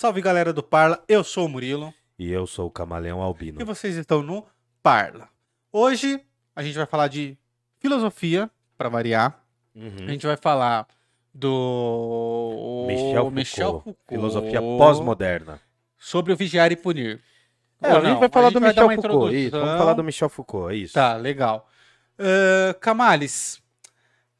Salve galera do Parla, eu sou o Murilo E eu sou o Camaleão Albino. e vocês estão no Parla. Hoje a gente vai falar de filosofia, para variar. Uhum. A gente vai falar do Michel Foucault, Foucault, Filosofia pós-moderna. sobre o vigiar e punir. É, a gente vai falar do vai Michel Foucault. Isso, vamos falar do Michel Foucault, é isso. Tá, legal. Ahn, Camales,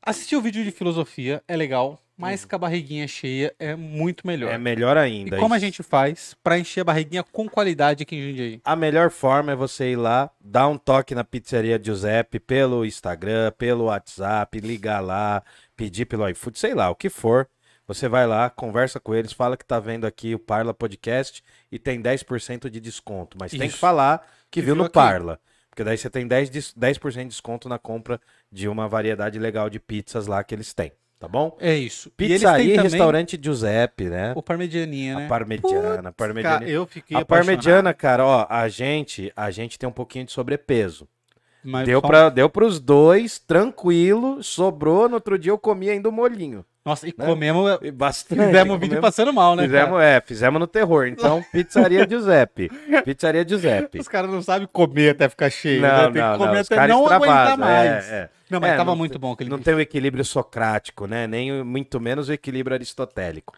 assistir o vídeo de filosofia é legal, mas com a barriguinha cheia é muito melhor. Uhum. É melhor E ainda. como a isso. gente faz pra encher a barriguinha com qualidade aqui em Jundiaí? A melhor forma é você ir lá, dar um toque na pizzaria Giuseppe pelo Instagram, pelo WhatsApp, ligar lá, pedir pelo iFood, sei lá, o que for. Você vai lá, conversa com eles, fala que tá vendo aqui o Parla Podcast e tem 10% de desconto. Mas tem que Isso. falar que Que viu viu no aqui. Parla. Porque daí você tem 10%, de- 10 de desconto na compra de uma variedade legal de pizzas lá que eles têm, tá bom? É isso. Pizzaria e também restaurante Giuseppe, né? o parmegianinha, né? A parmegiana, a parmegiana. Cara, eu fiquei A apaixonado, parmegiana, cara, ó, a gente, a gente tem um pouquinho de sobrepeso. mas Deu para deu pros dois, tranquilo, sobrou, no outro dia eu comi ainda o molinho. Nossa, e né? comemos... Bastante. Fizemos o vídeo comemos- passando mal, né, Fizemos, cara? é, fizemos no terror. Então, pizzaria Giuseppe. Pizzaria Giuseppe. Os caras não sabem comer até ficar cheio, né? Não, Tem que não, comer não. Até não aguentar extravasam. mais. É, é. Não, mas É, tava não muito bom aquele Não tem o equilíbrio socrático, né? Nem muito menos o equilíbrio aristotélico.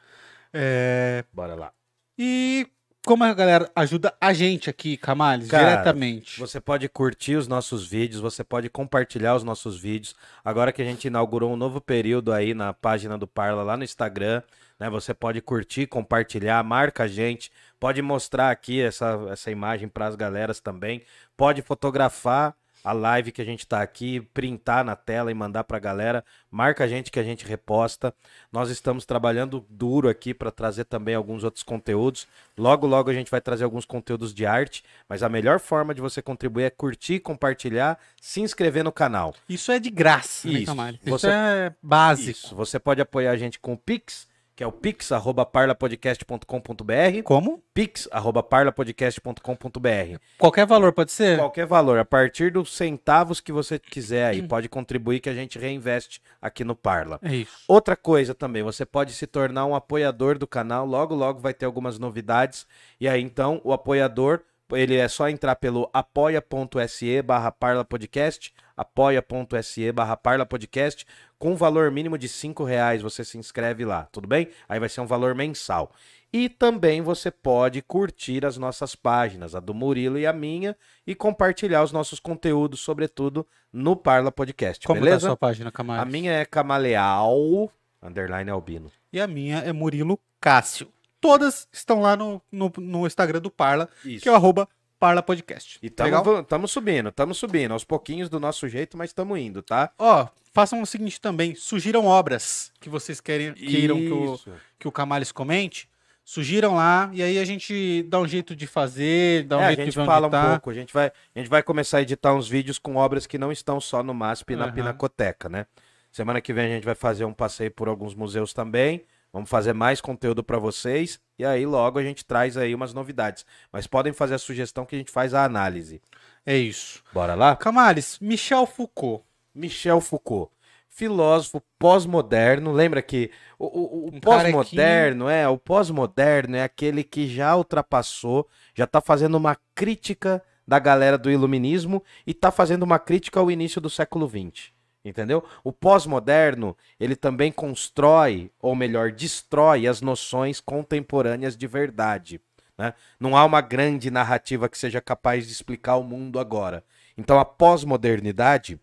É, Bora lá. E como a galera ajuda a gente aqui, Camales, Cara, diretamente? Você pode curtir os nossos vídeos, você pode compartilhar os nossos vídeos. Agora que a gente inaugurou um novo período aí na página do Parla lá no Instagram, né? Você pode curtir, compartilhar, marca a gente, pode mostrar aqui essa, essa imagem para as galeras também, pode fotografar a live que a gente tá aqui, printar na tela e mandar pra galera. Marca a gente que a gente reposta. Nós estamos trabalhando duro aqui para trazer também alguns outros conteúdos. Logo, logo a gente vai trazer alguns conteúdos de arte, mas a melhor forma de você contribuir é curtir, compartilhar, se inscrever no canal. Isso é de graça, né, Isso. Camales? Isso Você- é básico. Isso. Você pode apoiar a gente com o Pix, que é o pix@parlapodcast.com.br, Como? pix@parlapodcast.com.br. Qualquer valor pode ser? Qualquer valor, a partir dos centavos que você quiser aí, pode contribuir que a gente reinveste aqui no Parla. É isso. Outra coisa também, você pode se tornar um apoiador do canal, logo logo vai ter algumas novidades. E aí então, o apoiador, ele é só entrar pelo apoia.se barra parlapodcast, apoia.se barra parlapodcast, com um valor mínimo de cinco reais você se inscreve lá, tudo bem? Aí vai ser um valor mensal. E também você pode curtir as nossas páginas, a do Murilo e a minha, e compartilhar os nossos conteúdos, sobretudo no Parla Podcast, Como tá a beleza? sua página, Camales? A minha é Camaleal, underline albino. E a minha é Murilo Cássio. Todas estão lá no, no, no Instagram do Parla, Isso. que é o arroba Parla Podcast. E estamos subindo, estamos subindo, aos pouquinhos do nosso jeito, mas estamos indo, tá? Ó, façam o seguinte também. Sugiram obras que vocês querem, queiram que o, que o Camales comente. Sugiram lá e aí a gente dá um jeito de fazer, dá um É, a jeito de gente ver fala onde um tá. pouco, a gente, vai, a gente vai começar a editar uns vídeos com obras que não estão só no MASP e na Aham. Pinacoteca, né? Semana que vem a gente vai fazer um passeio por alguns museus também. Vamos fazer mais conteúdo para vocês e aí logo a gente traz aí umas novidades. Mas podem fazer a sugestão que a gente faz a análise. É isso. Bora lá? Camales, Michel Foucault. Michel Foucault, filósofo pós-moderno. Lembra que o, o- o Um pós-moderno é o pós-moderno é aquele que já ultrapassou, já está fazendo uma crítica da galera do iluminismo e está fazendo uma crítica ao início do século XX. Entendeu? O pós-moderno, ele também constrói, ou melhor, destrói as noções contemporâneas de verdade. né? Não há uma grande narrativa que seja capaz de explicar o mundo agora. Então a pós-modernidade,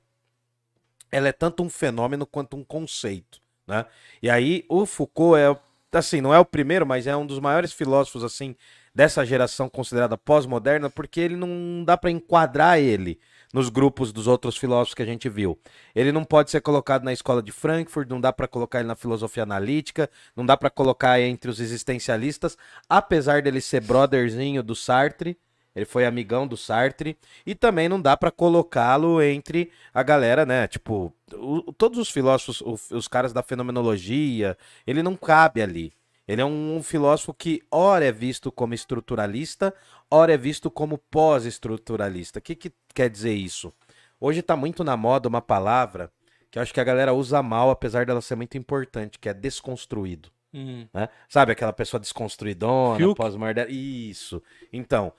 ela é tanto um fenômeno quanto um conceito, né? E aí o Foucault é, assim, não é o primeiro, mas é um dos maiores filósofos assim dessa geração considerada pós-moderna, porque ele não dá para enquadrar ele nos grupos dos outros filósofos que a gente viu. Ele não pode ser colocado na escola de Frankfurt, não dá para colocar ele na filosofia analítica, não dá para colocar entre os existencialistas, apesar dele ser brotherzinho do Sartre, ele foi amigão do Sartre e também não dá pra colocá-lo entre a galera, né? Tipo, o- todos os filósofos, os caras da fenomenologia, ele não cabe ali. Ele é um filósofo que ora é visto como estruturalista, ora é visto como pós-estruturalista. O que, que quer dizer isso? Hoje tá muito na moda uma palavra que eu acho que a galera usa mal, apesar dela ser muito importante, que é desconstruído. Hum. né? Sabe aquela pessoa desconstruidona, Fiuk? pós-moderna? Isso. Então,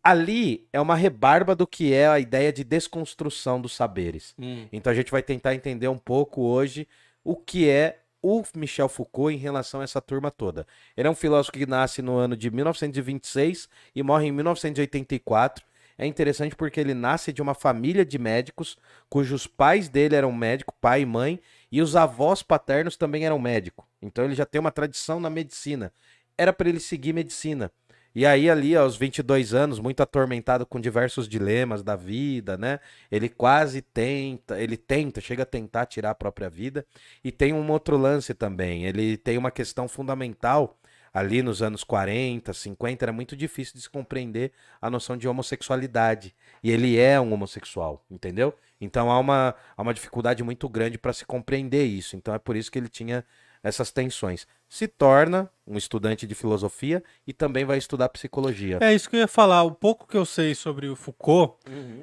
ali é uma rebarba do que é a ideia de desconstrução dos saberes. Hum. Então a gente vai tentar entender um pouco hoje o que é o Michel Foucault em relação a essa turma toda. Ele é um filósofo que nasce no ano de 1926 e morre em 1984. É interessante porque ele nasce de uma família de médicos, cujos pais dele eram médicos, pai e mãe, e os avós paternos também eram médicos. Então ele já tem uma tradição na medicina. Era para ele seguir medicina. E aí, ali, aos 22 anos, muito atormentado com diversos dilemas da vida, né? Ele quase tenta, ele tenta, chega a tentar tirar a própria vida. E tem um outro lance também. Ele tem uma questão fundamental. Ali nos anos 40, 50, era muito difícil de se compreender a noção de homossexualidade. E ele é um homossexual, entendeu? Então há uma, há uma dificuldade muito grande para se compreender isso. Então é por isso que ele tinha essas tensões. Se torna um estudante de filosofia e também vai estudar psicologia. É isso que eu ia falar. O pouco que eu sei sobre o Foucault,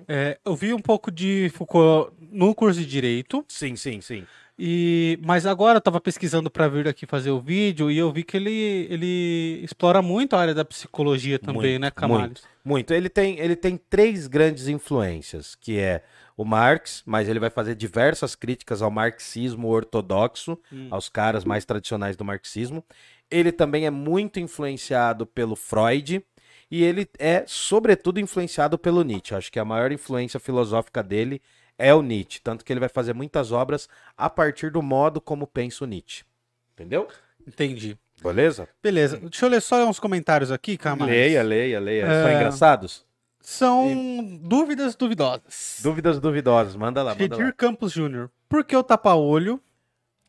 é, eu vi um pouco de Foucault no curso de Direito, Sim, sim, sim. e mas agora eu tava pesquisando para vir aqui fazer o vídeo e eu vi que ele, ele explora muito a área da psicologia também, Muito, né, Camales? Muito, muito. Ele tem, ele tem três grandes influências, que é o Marx, mas ele vai fazer diversas críticas ao marxismo ortodoxo, Hum. aos caras mais tradicionais do marxismo. Ele também é muito influenciado pelo Freud e ele é, sobretudo, influenciado pelo Nietzsche. Acho que a maior influência filosófica dele é o Nietzsche, tanto que ele vai fazer muitas obras a partir do modo como pensa o Nietzsche. Entendeu? Entendi. Beleza? Beleza. Deixa eu ler só uns comentários aqui, Camales. Leia, leia, leia. São É. engraçados? São dúvidas duvidosas. Dúvidas duvidosas, manda lá, manda lá. Campos Júnior. Por que o tapa-olho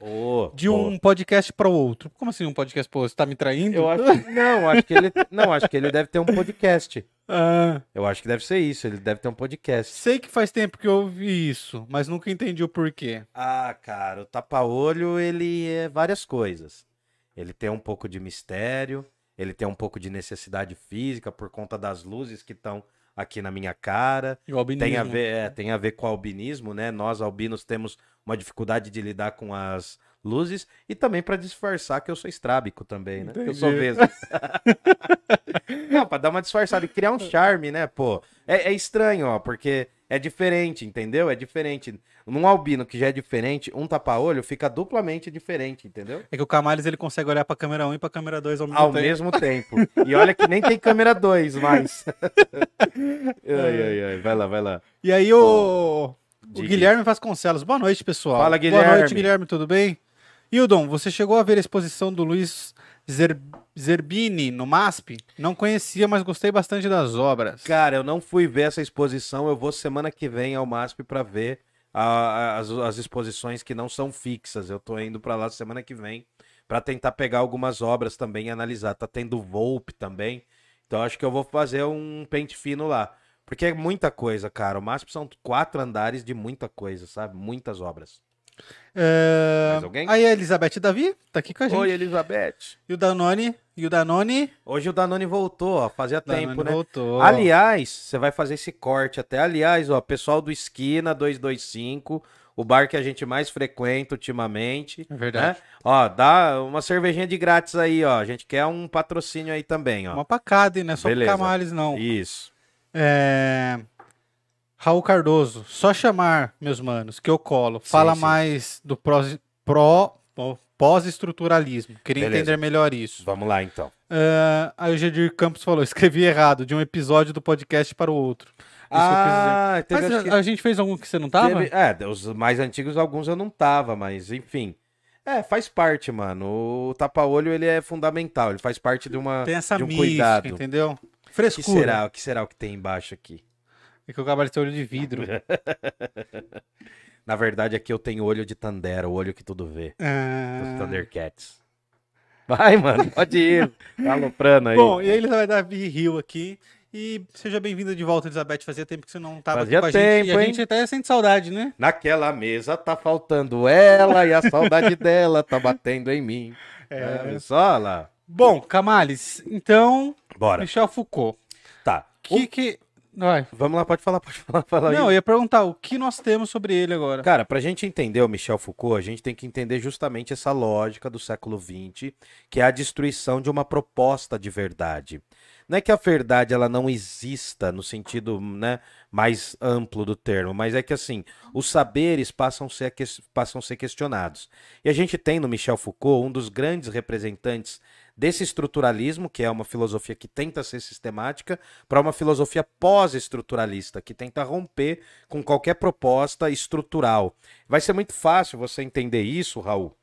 Ô, de um podcast para o outro? Como assim um podcast para? Você tá me traindo? Eu acho não, acho que ele não, acho que ele deve ter um podcast. Ah, Eu acho que deve ser isso, ele deve ter um podcast. sei que faz tempo que eu ouvi isso, mas nunca entendi o porquê. Ah, cara, o tapa-olho, ele é várias coisas. Ele tem um pouco de mistério, ele tem um pouco de necessidade física por conta das luzes que estão aqui na minha cara. E o albinismo. Tem a ver, é, tem a ver com o albinismo, né? Nós albinos temos uma dificuldade de lidar com as luzes e também para disfarçar que eu sou estrábico também, né? Que eu sou Entendi. vesgo. Não, para dar uma disfarçada e criar um charme, né, pô? É, é estranho, ó, porque é diferente, entendeu? É diferente. Num albino que já é diferente, um tapa-olho fica duplamente diferente, entendeu? É que o Camales ele consegue olhar pra câmera 1 e pra câmera 2 ao mesmo Ao tempo. mesmo tempo. E olha que nem tem câmera 2 mais. ai, ai, ai. Vai lá, vai lá. E aí o, o. Guilherme Vasconcelos. Boa noite, pessoal. Fala, Boa noite, Guilherme. Guilherme, tudo bem? Hildon, você chegou a ver a exposição do Luiz Zer- Zerbini no MASP? Não conhecia, mas gostei bastante das obras. Cara, eu não fui ver essa exposição. Eu vou semana que vem ao MASP pra ver a- as, as exposições que não são fixas. Eu tô indo pra lá semana que vem pra tentar pegar algumas obras também e analisar. Tá tendo Volpe também. Então acho que eu vou fazer um pente fino lá. Porque é muita coisa, cara. O MASP são quatro andares de muita coisa, sabe? Muitas obras. É, Mais alguém? Aí a Elizabeth Davi tá aqui com a gente. Oi, Elizabeth. E o Danone? E o Danone? Hoje o Danone voltou, ó. Fazia Danone tempo, né? voltou. Aliás, você vai fazer esse corte até. Aliás, ó, pessoal do Esquina 225, o bar que a gente mais frequenta ultimamente. É verdade. né? Ó, dá uma cervejinha de grátis aí, ó. A gente quer um patrocínio aí também, ó. Uma pacada, hein? Não é só Beleza. pro Camales, não. Isso. É... Raul Cardoso, só chamar, meus manos, que eu colo. Fala sim. mais do pró- pós-estruturalismo. Queria Beleza. entender melhor isso. Vamos lá, então. É, aí o Gedir Campos falou: escrevi errado, de um episódio do podcast para o outro. Isso ah, teve, Mas que a, gente fez algum que você não tava? teve- É, os mais antigos, alguns eu não tava, mas enfim. É, faz parte, mano. O tapa-olho, ele é fundamental. Ele faz parte de uma Tem essa de um mística, cuidado. entendeu? O que Frescura. será? O que será o que tem embaixo aqui? É que o gabarito tem olho de vidro. Na verdade, aqui eu tenho olho de Tandera, o olho que tudo vê. Ah. Thundercats. Vai, mano, pode ir. Tá aloprando aí. Bom, e aí ele vai dar Rio aqui. E seja bem-vinda de volta, Elizabeth. Fazia tempo que você não tava Fazia aqui com a gente. E tempo, a hein? gente até sente saudade, né? Naquela mesa tá faltando ela e a saudade dela tá batendo em mim. É, só lá. Bom, Camales, então, Bora. Michel Foucault. Tá. Que, que... Vai. Vamos lá, pode falar, pode falar. Fala aí. Não, eu ia perguntar o que nós temos sobre ele agora. Cara, pra gente entender o Michel Foucault, a gente tem que entender justamente essa lógica do século XX, que é a destruição de uma proposta de verdade. Não é que a verdade ela não exista no sentido né, mais amplo do termo, mas é que assim, os saberes passam a, ser, passam a ser questionados. E a gente tem no Michel Foucault um dos grandes representantes desse estruturalismo, que é uma filosofia que tenta ser sistemática, para uma filosofia pós-estruturalista, que tenta romper com qualquer proposta estrutural. Vai ser muito fácil você entender isso, Raul,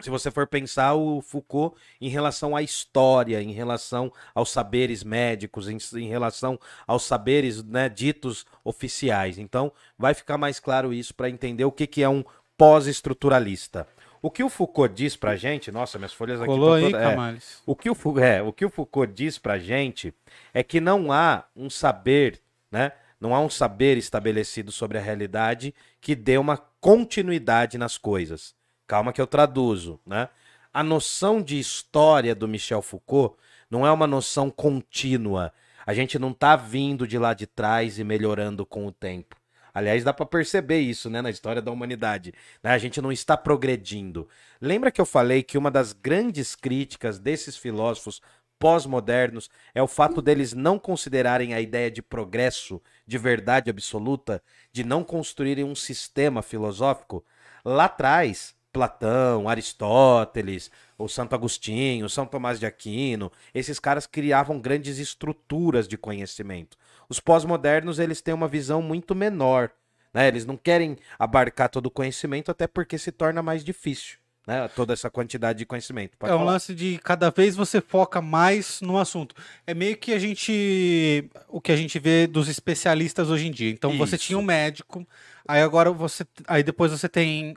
se você for pensar o Foucault em relação à história, em relação aos saberes médicos, em, em relação aos saberes né, ditos oficiais. Então, vai ficar mais claro isso para entender o que, que é um pós-estruturalista. O que o Foucault diz pra gente, nossa, minhas folhas aqui Colou aí, todas, é, o que o, é, o que o Foucault diz pra gente é que não há um saber, né? Não há um saber estabelecido sobre a realidade que dê uma continuidade nas coisas. Calma que eu traduzo, né? A noção de história do Michel Foucault não é uma noção contínua. A gente não tá vindo de lá de trás e melhorando com o tempo. Aliás, dá para perceber isso, né, na história da humanidade. Né? A gente não está progredindo. Lembra que eu falei que uma das grandes críticas desses filósofos pós-modernos é o fato deles não considerarem a ideia de progresso, de verdade absoluta, de não construírem um sistema filosófico? Lá atrás, Platão, Aristóteles, o Santo Agostinho, São Tomás de Aquino, esses caras criavam grandes estruturas de conhecimento. Os pós-modernos, eles têm uma visão muito menor, né? Eles não querem abarcar todo o conhecimento, até porque se torna mais difícil, né? Toda essa quantidade de conhecimento. Pode é um falar. lance de cada vez você foca mais no assunto. É meio que a gente. O que a gente vê dos especialistas hoje em dia. Então você Isso. tinha um médico, aí agora você. Aí depois você tem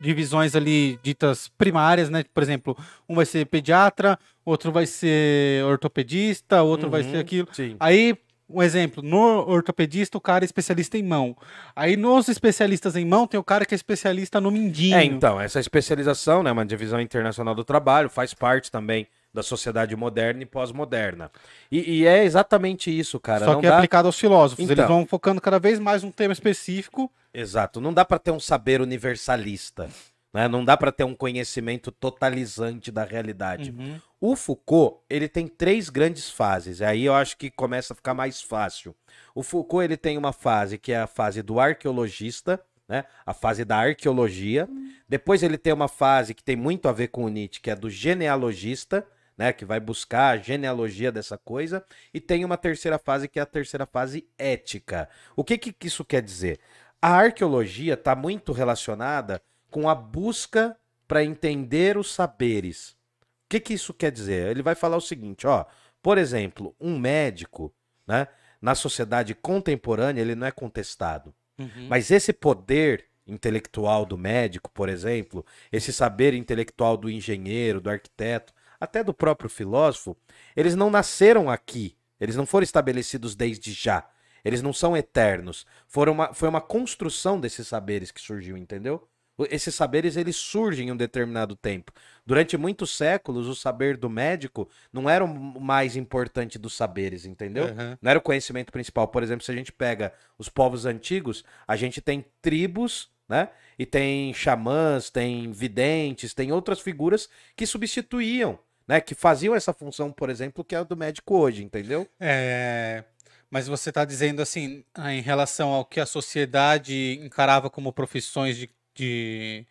divisões ali ditas primárias, né? Por exemplo, um vai ser pediatra, outro vai ser ortopedista, outro vai Uhum, ser aquilo. Sim. Aí, um exemplo, no ortopedista o cara é especialista em mão. Aí nos especialistas em mão tem o cara que é especialista no mindinho. É, então, essa especialização, né, uma divisão internacional do trabalho, faz parte também da sociedade moderna e pós-moderna. E, e é exatamente isso, cara. Só não que é dá... aplicado aos filósofos. Então. Eles vão focando cada vez mais um tema específico. Exato. Não dá para ter um saber universalista. Né? Não dá para ter um conhecimento totalizante da realidade. Uhum. O Foucault, ele tem três grandes fases. Aí eu acho que começa a ficar mais fácil. O Foucault, ele tem uma fase que é a fase do arqueologista, né? A fase da arqueologia. Depois ele tem uma fase que tem muito a ver com o Nietzsche, que é do genealogista, né? Que vai buscar a genealogia dessa coisa. E tem uma terceira fase que é a terceira fase ética. O que que isso quer dizer? A arqueologia está muito relacionada com a busca para entender os saberes. O que, que isso quer dizer? Ele vai falar o seguinte, ó, por exemplo, um médico, né, na sociedade contemporânea, ele não é contestado. Uhum. Mas esse poder intelectual do médico, por exemplo, esse saber intelectual do engenheiro, do arquiteto, até do próprio filósofo, eles não nasceram aqui. Eles não foram estabelecidos desde já. Eles não são eternos. Foram uma, foi uma construção desses saberes que surgiu, entendeu? Esses saberes eles surgem em um determinado tempo. Durante muitos séculos, o saber do médico não era o mais importante dos saberes, entendeu? Uhum. Não era o conhecimento principal. Por exemplo, se a gente pega os povos antigos, a gente tem tribos, né? E tem xamãs, tem videntes, tem outras figuras que substituíam, né? Que faziam essa função, por exemplo, que é a do médico hoje, entendeu? É, Mas você está dizendo assim, ah, em relação ao que a sociedade encarava como profissões de, de,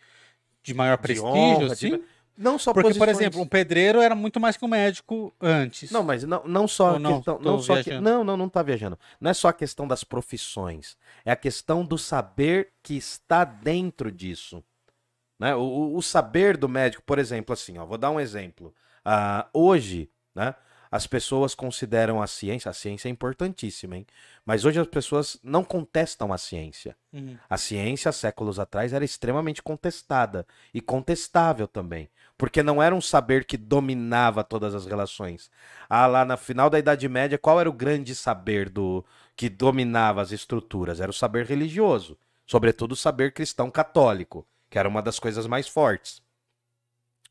de maior De prestígio, honra, assim? de- Não só Porque, por posições- exemplo, um pedreiro era muito mais que um médico antes. Não, mas não, não só Ou não? questão. Não, só que, não, não, não tá viajando. Não é só a questão das profissões. É a questão do saber que está dentro disso. Né? O, o- saber do médico, por exemplo, assim, ó, vou dar um exemplo. Ah, hoje, né, as pessoas consideram a ciência, a ciência é importantíssima, hein? Mas hoje as pessoas não contestam a ciência. Uhum. A ciência, séculos atrás, era extremamente contestada e contestável também, porque não era um saber que dominava todas as relações. Ah, lá na final da Idade Média, qual era o grande saber do que dominava as estruturas? Era o saber religioso, sobretudo o saber cristão católico, que era uma das coisas mais fortes.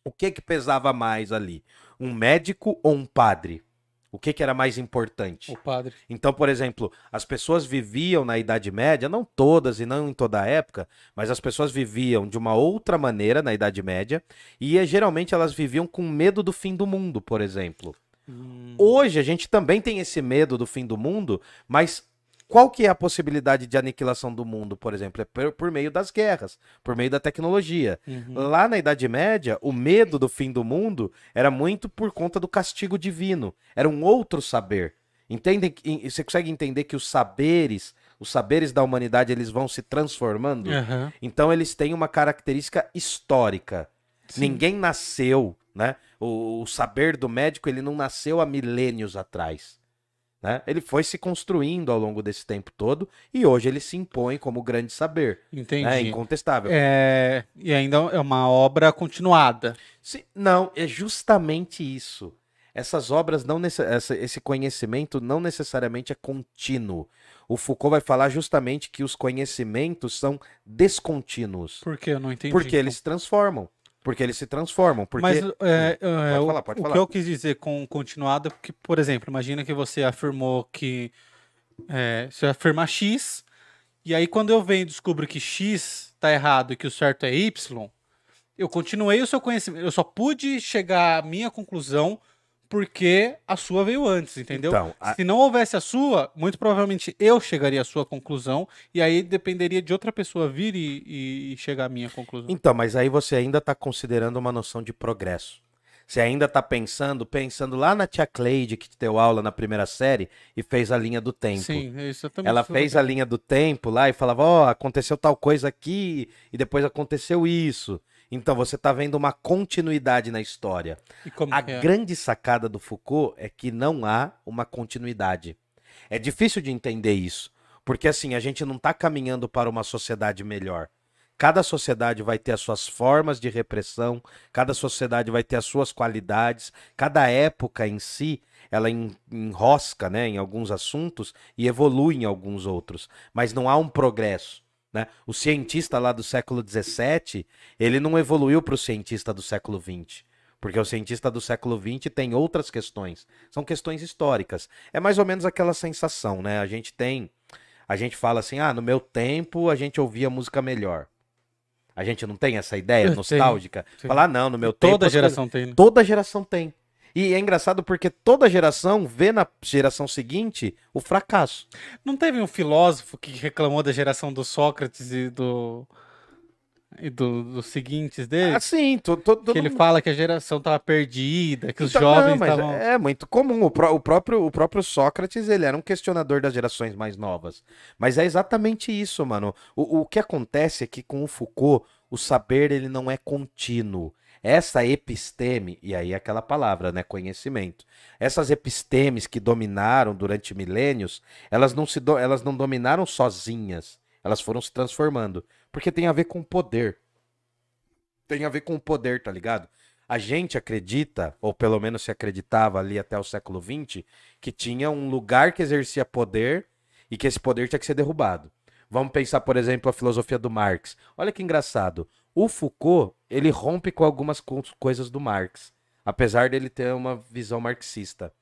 O que que pesava mais ali? Um médico ou um padre? O que, que era mais importante? O padre. Então, por exemplo, as pessoas viviam na Idade Média, não todas e não em toda a época, mas as pessoas viviam de uma outra maneira na Idade Média e geralmente elas viviam com medo do fim do mundo, por exemplo. Hum, Hoje a gente também tem esse medo do fim do mundo, mas qual que é a possibilidade de aniquilação do mundo, por exemplo? É por, por meio das guerras, por meio da tecnologia. uhum. Lá na Idade Média, o medo do fim do mundo era muito por conta do castigo divino. Era um outro saber. Entendem? Você consegue entender que os saberes, os saberes da humanidade, eles vão se transformando? Aham. Então eles têm uma característica histórica. Sim. Ninguém nasceu, né? O, o saber do médico, ele não nasceu há milênios atrás. Né? Ele foi se construindo ao longo desse tempo todo e hoje ele se impõe como grande saber. Entendi. É incontestável. É, e ainda é uma obra continuada. Se- não, é justamente isso. Essas obras não nesse- esse conhecimento não necessariamente é contínuo. O Foucault vai falar justamente que os conhecimentos são descontínuos. Por que eu não entendi? Porque eles se transformam. Porque eles se transformam. Porque... Mas é, é, o, falar, o que eu quis dizer com continuado é porque, por exemplo, imagina que você afirmou que. É, você afirma X, e aí quando eu venho e descubro que X tá errado e que o certo é Y, eu continuei o seu conhecimento. Eu só pude chegar à minha conclusão porque a sua veio antes, entendeu? Então, a- Se não houvesse a sua, muito provavelmente eu chegaria à sua conclusão, e aí dependeria de outra pessoa vir e, e- chegar à minha conclusão. Então, mas aí você ainda está considerando uma noção de progresso. Você ainda está pensando, pensando lá na tia Cleide que te deu aula na primeira série e fez a linha do tempo. Sim, isso eu também Ela fez a linha do tempo lá e falava, ó, aconteceu tal coisa aqui e depois aconteceu isso. Então você está vendo uma continuidade na história. Como A é? grande sacada do Foucault é que não há uma continuidade. É difícil de entender isso, porque assim, a gente não está caminhando para uma sociedade melhor. Cada sociedade vai ter as suas formas de repressão, cada sociedade vai ter as suas qualidades, cada época em si, ela en- enrosca né, em alguns assuntos e evolui em alguns outros, mas não há um progresso. Né? O cientista lá do século XVII, ele não evoluiu para o cientista do século XX. Porque o cientista do século XX tem outras questões. São questões históricas. É mais ou menos aquela sensação, né? A gente tem. A gente fala assim, ah, no meu tempo a gente ouvia música melhor. A gente não tem essa ideia Eu nostálgica? tenho. Falar, ah, não, no meu tempo. Toda geração tem, né? coisas- Toda geração tem. E é engraçado porque toda geração vê na geração seguinte o fracasso. Não teve um filósofo que reclamou da geração do Sócrates e do. e do- dos seguintes dele? Assim, to, to, todo que ele fala que a geração tava perdida, que os Então, jovens não, mas estavam. É muito comum. O, pró- o próprio, o próprio Sócrates, ele era um questionador das gerações mais novas. Mas é exatamente isso, mano. O, o que acontece é que com o Foucault, o saber ele não é contínuo. Essa episteme, e aí é aquela palavra, né, conhecimento. Essas epistemes que dominaram durante milênios, elas não se do- elas não dominaram sozinhas. Elas foram se transformando, porque tem a ver com poder. Tem a ver com o poder, tá ligado? A gente acredita, ou pelo menos se acreditava ali até o século XX, que tinha um lugar que exercia poder e que esse poder tinha que ser derrubado. Vamos pensar, por exemplo, a filosofia do Marx. Olha que engraçado. O Foucault, ele rompe com algumas co- coisas do Marx, apesar dele ter uma visão marxista.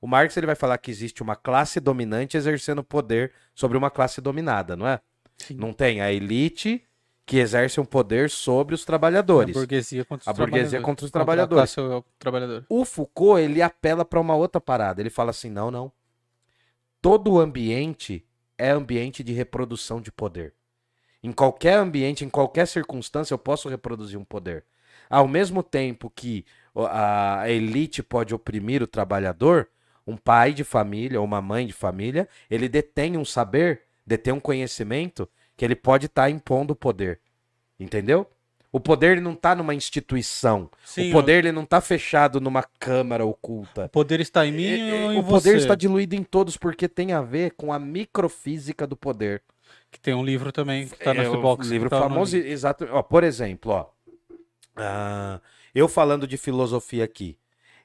O Marx ele vai falar que existe uma classe dominante exercendo poder sobre uma classe dominada, não é? Sim. Não tem a elite que exerce um poder sobre os A trabalhadores. burguesia contra os A burguesia trabalhadores. contra os Contra a trabalhadores. classe trabalhadora. O Foucault, ele apela para uma outra parada. Ele fala assim: não, não. Todo ambiente é ambiente de reprodução de poder. Em qualquer ambiente, em qualquer circunstância, eu posso reproduzir um poder. Ao mesmo tempo que o- a elite pode oprimir o trabalhador, um pai de família ou uma mãe de família, ele detém um saber, detém um conhecimento que ele pode estar impondo poder. Entendeu? O poder ele não está numa instituição. Sim, o poder ele não está fechado numa câmara oculta. O poder está em mim É, é, ou em o poder você? está diluído em todos porque tem a ver com a microfísica do poder. Que tem um livro também que tá É, no o box. livro tá famoso, exato. Ó, por exemplo, ó, ah, eu falando de filosofia aqui,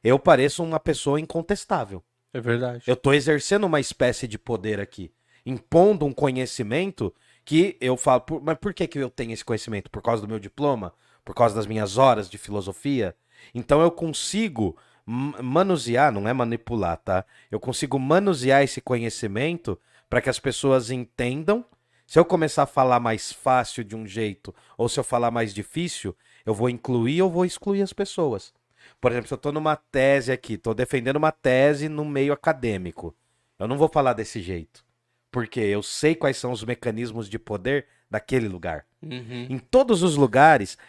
eu pareço uma pessoa incontestável. É verdade. Eu estou exercendo uma espécie de poder aqui, impondo um conhecimento que eu falo. por- mas por que, que eu tenho esse conhecimento? Por causa do meu diploma? Por causa das minhas horas de filosofia? Então eu consigo manusear, não é manipular, tá? Eu consigo manusear esse conhecimento para que as pessoas entendam. Se eu começar a falar mais fácil de um jeito, ou se eu falar mais difícil, eu vou incluir ou vou excluir as pessoas. Por exemplo, se eu tô numa tese aqui, tô defendendo uma tese no meio acadêmico, eu não vou falar desse jeito. Porque eu sei quais são os mecanismos de poder daquele lugar. Uhum. Em todos os lugares.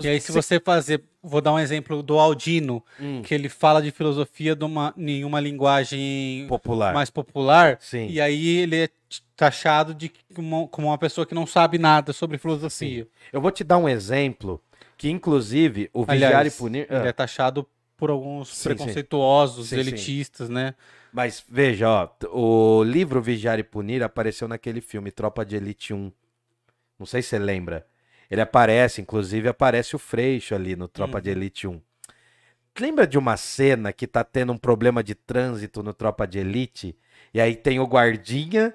E aí, se você fazer, vou dar um exemplo do Aldino, Hum, que ele fala de filosofia de uma, em uma linguagem popular. mais popular, Sim. e aí ele é taxado de como, como uma pessoa que não sabe nada sobre filosofia. Eu vou te dar um exemplo que, inclusive, o Aliás, Vigiar e Punir. Ele Ah, é taxado por alguns Sim, sim. preconceituosos, Sim, sim. elitistas, né? Mas veja, ó, o livro Vigiar e Punir apareceu naquele filme Tropa de Elite 1. Não sei se você lembra. Ele aparece, inclusive aparece o Freixo ali no Tropa de Uhum. Elite 1. Lembra de uma cena que tá tendo um problema de trânsito no Tropa de Elite? E aí tem o guardinha,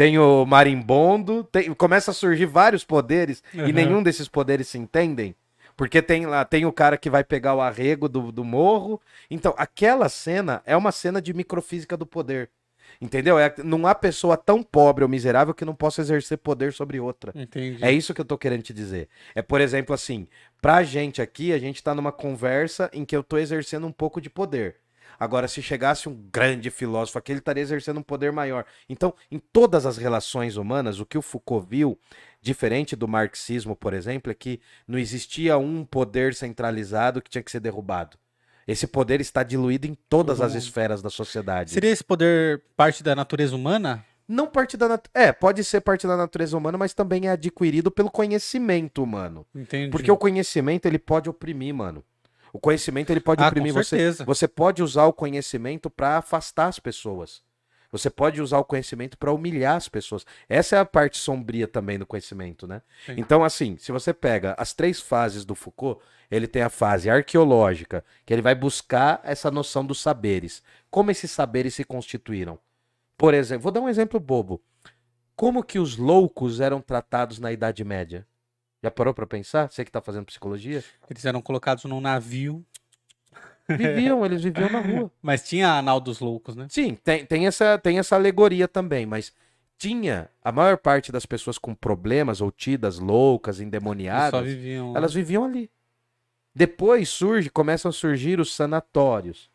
tem o marimbondo, tem- começa a surgir vários poderes e Uhum. nenhum desses poderes se entendem. Porque tem lá, tem o cara que vai pegar o arrego do, do morro. Então, aquela cena é uma cena de microfísica do poder. Entendeu? É, não há pessoa tão pobre ou miserável que não possa exercer poder sobre outra. Entendi. É isso que eu tô querendo te dizer. É, por exemplo, assim, pra gente aqui, a gente tá numa conversa em que eu tô exercendo um pouco de poder. Agora, se chegasse um grande filósofo aqui, ele estaria exercendo um poder maior. Então, em todas as relações humanas, o que o Foucault viu, diferente do marxismo, por exemplo, é que não existia um poder centralizado que tinha que ser derrubado. Esse poder está diluído em todas as esferas da sociedade. Seria esse poder parte da natureza humana? Não parte da nat... É, pode ser parte da natureza humana, mas também é adquirido pelo conhecimento humano. Entendi. Porque o conhecimento ele pode oprimir, mano. O conhecimento ele pode ah, oprimir com você. Você pode usar o conhecimento para afastar as pessoas. Você pode usar o conhecimento para humilhar as pessoas. Essa é a parte sombria também do conhecimento, né? Sim. Então, assim, se você pega as três fases do Foucault, ele tem a fase arqueológica, que ele vai buscar essa noção dos saberes. Como esses saberes se constituíram? Por exemplo, vou dar um exemplo bobo. Como que os loucos eram tratados na Idade Média? Já parou para pensar? Você que tá fazendo psicologia? Eles eram colocados num navio, Viviam, eles viviam na rua. mas tinha a anal dos loucos, né? Sim, tem, tem, essa, tem essa alegoria também, mas tinha a maior parte das pessoas com problemas ou tidas loucas, endemoniadas, só viviam. elas viviam ali. Depois surge, começam a surgir os sanatórios.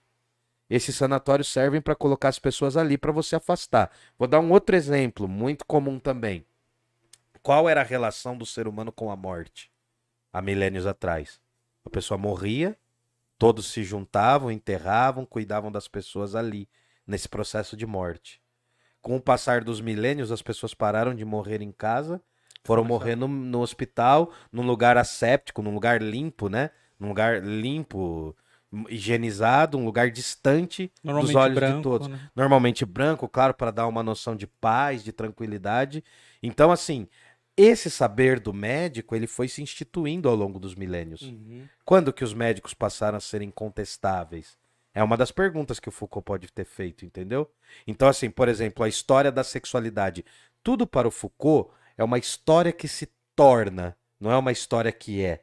Esses sanatórios servem para colocar as pessoas ali para você afastar. Vou dar um outro exemplo, muito comum também. Qual era a relação do ser humano com a morte há milênios atrás? A pessoa morria, todos se juntavam, enterravam, cuidavam das pessoas ali, nesse processo de morte. Com o passar dos milênios, as pessoas pararam de morrer em casa, foram Começaram. morrer no, no hospital, num lugar asséptico, num lugar limpo, né? Num lugar limpo, higienizado, um lugar distante dos olhos branco, de todos. né? Normalmente branco, claro, para dar uma noção de paz, de tranquilidade. Então, assim, esse saber do médico, ele foi se instituindo ao longo dos milênios. Uhum. Quando que os médicos passaram a ser incontestáveis? É uma das perguntas que o Foucault pode ter feito, entendeu? Então, assim, por exemplo, a história da sexualidade. Tudo para o Foucault é uma história que se torna, não é uma história que é.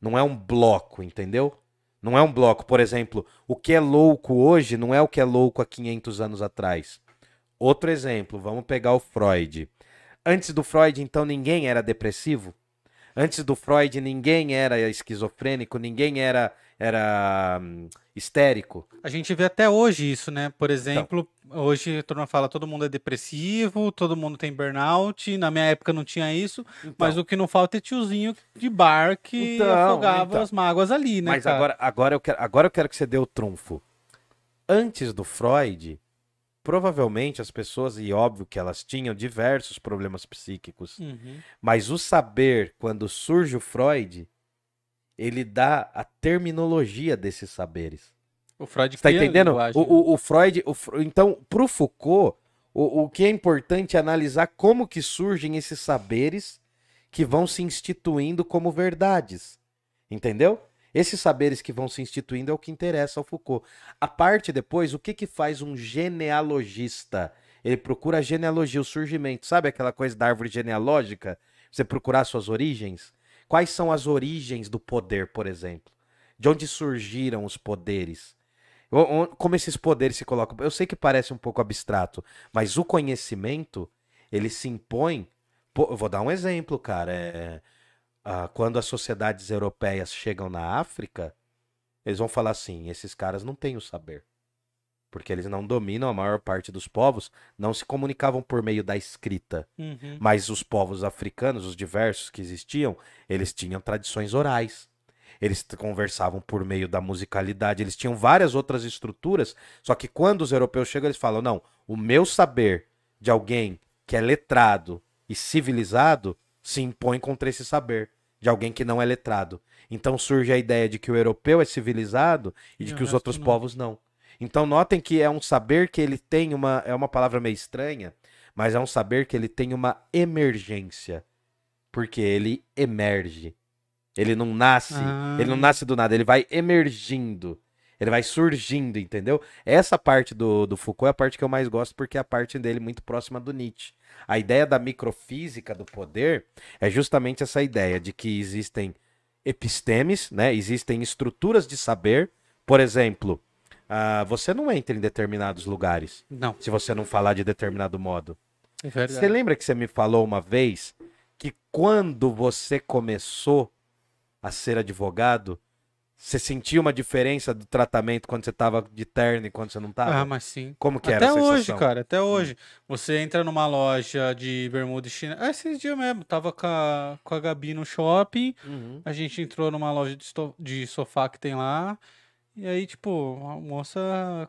Não é um bloco, entendeu? Não é um bloco. Por exemplo, o que é louco hoje não é o que é louco há 500 anos atrás. Outro exemplo, vamos pegar o Freud. Antes do Freud, então, ninguém era depressivo? Antes do Freud, ninguém era esquizofrênico, ninguém era, era hum, histérico. A gente vê até hoje isso, né? Então. Por exemplo, hoje todo mundo fala todo mundo é depressivo, todo mundo tem burnout. Na minha época não tinha isso, mas o que não falta é tiozinho de bar que Então, afogava então. as mágoas ali, né? Mas cara? agora, agora, eu quero, agora eu quero que você dê o trunfo. Antes do Freud, provavelmente as pessoas, e óbvio que elas tinham diversos problemas psíquicos, Uhum. mas o saber, quando surge o Freud, ele dá a terminologia desses saberes. O Freud tá a entendendo? O, o, o Freud, o então, Foucault, o, o que é importante é analisar como que surgem esses saberes que vão se instituindo como verdades. Entendeu? Esses saberes que vão se instituindo é o que interessa ao Foucault. A parte depois, o que que faz um genealogista? Ele procura a genealogia, o surgimento. Sabe aquela coisa da árvore genealógica? Você procurar suas origens? Quais são as origens do poder, por exemplo? De onde surgiram os poderes? Como esses poderes se colocam. Eu sei que parece um pouco abstrato, mas o conhecimento, ele se impõe. Eu vou dar um exemplo, cara. É, ah, quando as sociedades europeias chegam na África, eles vão falar assim: esses caras não têm o saber. Porque eles não dominam a maior parte dos povos, não se comunicavam por meio da escrita. Uhum. Mas os povos africanos, os diversos que existiam, eles tinham tradições orais. Eles conversavam por meio da musicalidade, eles tinham várias outras estruturas. Só que quando os europeus chegam, eles falam: não, o meu saber de alguém que é letrado e civilizado se impõe contra esse saber de alguém que não é letrado. Então surge a ideia de que o europeu é civilizado e de E que os outros não. povos não. Então notem que é um saber que ele tem uma. É uma palavra meio estranha, mas é um saber que ele tem uma emergência. Porque ele emerge. Ele não nasce. Ah. Ele não nasce do nada, ele vai emergindo. Ele vai surgindo, entendeu? Essa parte do, do Foucault é a parte que eu mais gosto, porque é a parte dele muito próxima do Nietzsche. A ideia da microfísica do poder é justamente essa ideia de que existem epistemes, né? Existem estruturas de saber. Por exemplo, ah, você não entra em determinados lugares Não, se você não falar de determinado modo. é verdade. Você lembra que você me falou uma vez que quando você começou a ser advogado, você sentia uma diferença do tratamento quando você tava de terno e quando você não tava? Ah, mas sim. Como que era Até hoje? Hum. cara, até hoje. Você entra numa loja de bermuda e chinelo. Ah, esses dias mesmo, tava com a, com a Gabi no shopping. Uhum. A gente entrou numa loja de, de sofá que tem lá. E aí, tipo, a moça.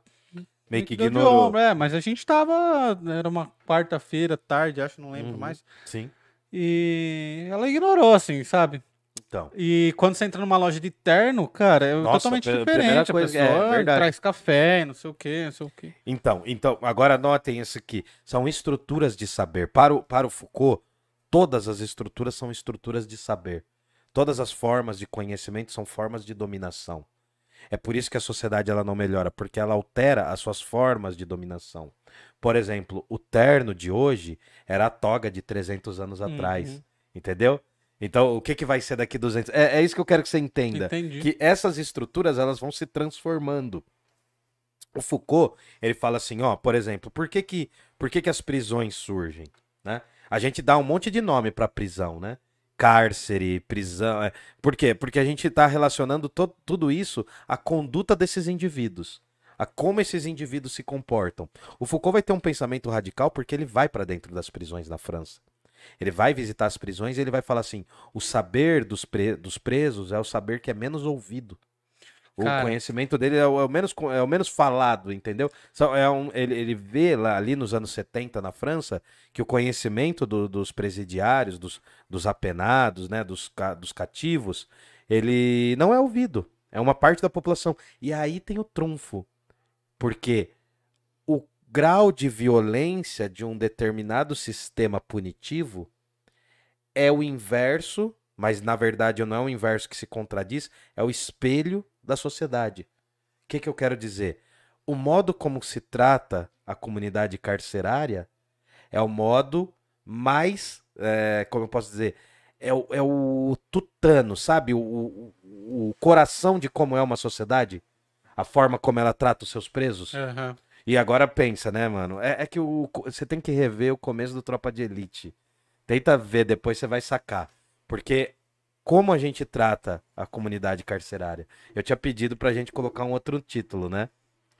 Meio que ignorou. ombro, É, mas a gente tava. Era uma quarta-feira, tarde, acho, não lembro Uhum. mais. Sim. E ela ignorou, assim, sabe? Então. E quando você entra numa loja de terno, cara, é Nossa, totalmente a diferente. A coisa- é, pessoa verdade. traz café, não sei o quê, não sei o quê. Então, então, agora notem isso aqui. São estruturas de saber. Para o, para o Foucault, todas as estruturas são estruturas de saber. Todas as formas de conhecimento são formas de dominação. É por isso que a sociedade ela não melhora, porque ela altera as suas formas de dominação. Por exemplo, o terno de hoje era a toga de 300 anos atrás. Uhum. Entendeu? Então, o que, que vai ser daqui 200? É, é isso que eu quero que você entenda Entendi. que essas estruturas elas vão se transformando. O Foucault, ele fala assim, ó, por exemplo, por que que, por que, que as prisões surgem, né? A gente dá um monte de nome para prisão, né? Cárcere, prisão, é. Por quê? Porque a gente está relacionando to- tudo isso à conduta desses indivíduos, a como esses indivíduos se comportam. O Foucault vai ter um pensamento radical porque ele vai para dentro das prisões na França. Ele vai visitar as prisões e ele vai falar assim: o saber dos, pre- dos presos é o saber que é menos ouvido. O Cara. conhecimento dele é o, é o menos, é o menos falado, entendeu? É um- ele, ele vê lá ali nos anos 70 na França que o conhecimento do- dos presidiários, dos, dos apenados, né, dos, ca- dos cativos, ele não é ouvido. É uma parte da população. E aí tem o trunfo. Porque grau de violência de um determinado sistema punitivo é o inverso, mas na verdade não é o inverso que se contradiz, é o espelho da sociedade. O que, que eu quero dizer? O modo como se trata a comunidade carcerária é o modo mais, é, como eu posso dizer, é o, é o tutano, sabe? O, o, o coração de como é uma sociedade, a forma como ela trata os seus presos. Aham. E agora pensa, né, mano? É, é que o, você tem que rever o começo do Tropa de Elite. Tenta ver, depois você vai sacar. Porque como a gente trata a comunidade carcerária? Eu tinha pedido pra gente colocar um outro título, né?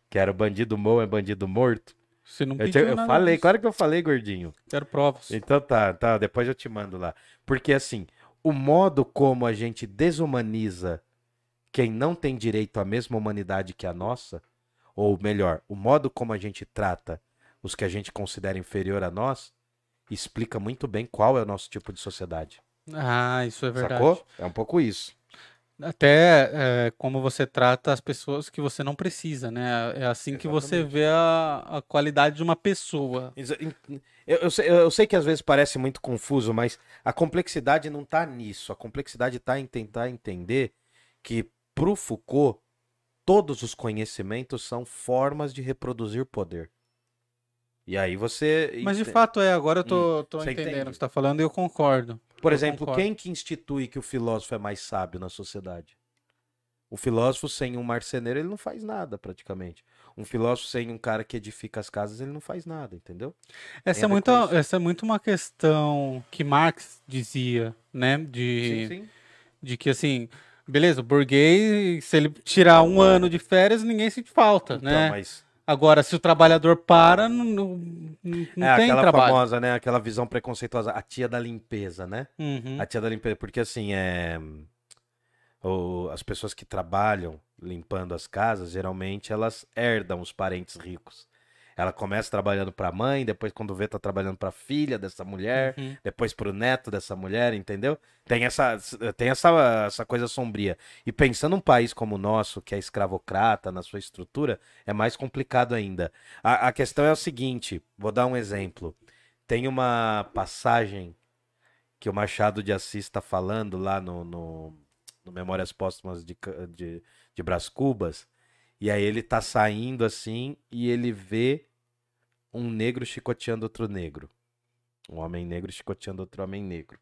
Que era o Bandido Mou é Bandido Morto. Você não Eu, pediu eu nada falei, disso. claro que eu falei, gordinho. Quero provas. Então tá, tá, depois eu te mando lá. Porque assim, o modo como a gente desumaniza quem não tem direito à mesma humanidade que a nossa, ou melhor, o modo como a gente trata os que a gente considera inferior a nós, explica muito bem qual é o nosso tipo de sociedade. Ah, isso é verdade. Sacou? É um pouco isso. Até é, como você trata as pessoas que você não precisa, né? É assim que você Exatamente. vê a, a qualidade de uma pessoa. Eu, eu sei, eu sei que às vezes parece muito confuso, mas a complexidade não tá nisso. A complexidade tá em tentar entender que pro Foucault todos os conhecimentos são formas de reproduzir poder. E aí você. Mas de fato é, agora eu tô, tô Você entendendo entende? o que você tá falando e eu concordo. Por eu exemplo, concordo. quem que institui que o filósofo é mais sábio na sociedade? O filósofo sem um marceneiro, ele não faz nada, praticamente. Um filósofo sem um cara que edifica as casas, ele não faz nada, entendeu? Essa é, muito, essa é muito uma questão que Marx dizia, né? De, sim. de que, assim, beleza, o burguês, se ele tirar um ano de férias, ninguém sente falta, Então, né? mas Agora, se o trabalhador para, não, não, não é tem aquela trabalho. famosa, né? Aquela visão preconceituosa, a tia da limpeza, né? Uhum. A tia da limpeza, porque assim, é. o- as pessoas que trabalham limpando as casas, geralmente elas herdam os parentes ricos. Ela começa trabalhando para a mãe, depois quando vê tá trabalhando para a filha dessa mulher, Uhum. depois pro neto dessa mulher, entendeu? Tem essa tem essa, essa coisa sombria. E pensando num país como o nosso, que é escravocrata na sua estrutura, é mais complicado ainda. A, a questão é o seguinte, vou dar um exemplo. Tem uma passagem que o Machado de Assis está falando lá no, no, no Memórias Póstumas de, de, de Brás Cubas, e aí ele tá saindo assim e ele vê um negro chicoteando outro negro. Um homem negro chicoteando outro homem negro.